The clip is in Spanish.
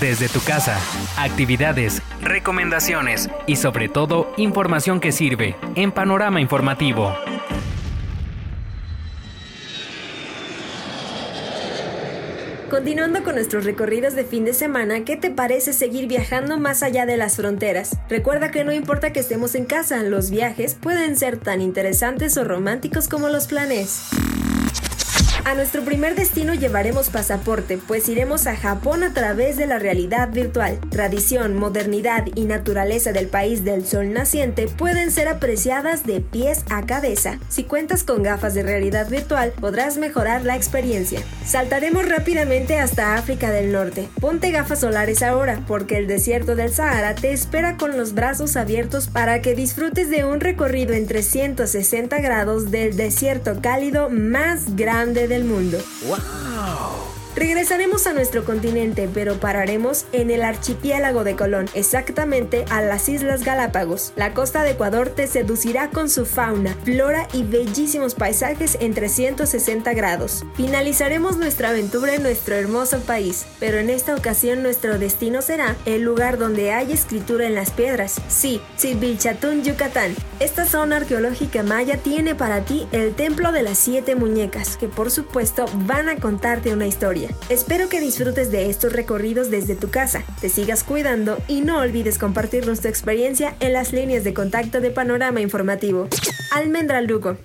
desde tu casa. Actividades, recomendaciones y sobre todo información que sirve en Panorama Informativo. Continuando con nuestros recorridos de fin de semana, ¿qué te parece seguir viajando más allá de las fronteras? Recuerda que no importa que estemos en casa, los viajes pueden ser tan interesantes o románticos como los planes. A nuestro primer destino llevaremos pasaporte, pues iremos a Japón a través de la realidad virtual. Tradición, modernidad y naturaleza del país del sol naciente pueden ser apreciadas de pies a cabeza. Si cuentas con gafas de realidad virtual, podrás mejorar la experiencia. Saltaremos rápidamente hasta África del Norte. Ponte gafas solares ahora, porque el desierto del Sahara te espera con los brazos abiertos para que disfrutes de un recorrido en 360 grados del desierto cálido más grande del mundo. Regresaremos a nuestro continente, pero pararemos en el archipiélago de Colón, exactamente a las Islas Galápagos. La costa de Ecuador te seducirá con su fauna, flora y bellísimos paisajes en 360 grados. Finalizaremos nuestra aventura en nuestro hermoso país, pero en esta ocasión nuestro destino será el lugar donde hay escritura en las piedras. Sí, Silvilchatún, Yucatán. Esta zona arqueológica maya tiene para ti el Templo de las Siete Muñecas, que por supuesto van a contarte una historia. Espero que disfrutes de estos recorridos desde tu casa, te sigas cuidando y no olvides compartirnos tu experiencia en las líneas de contacto de Panorama Informativo. Almendra Lugo.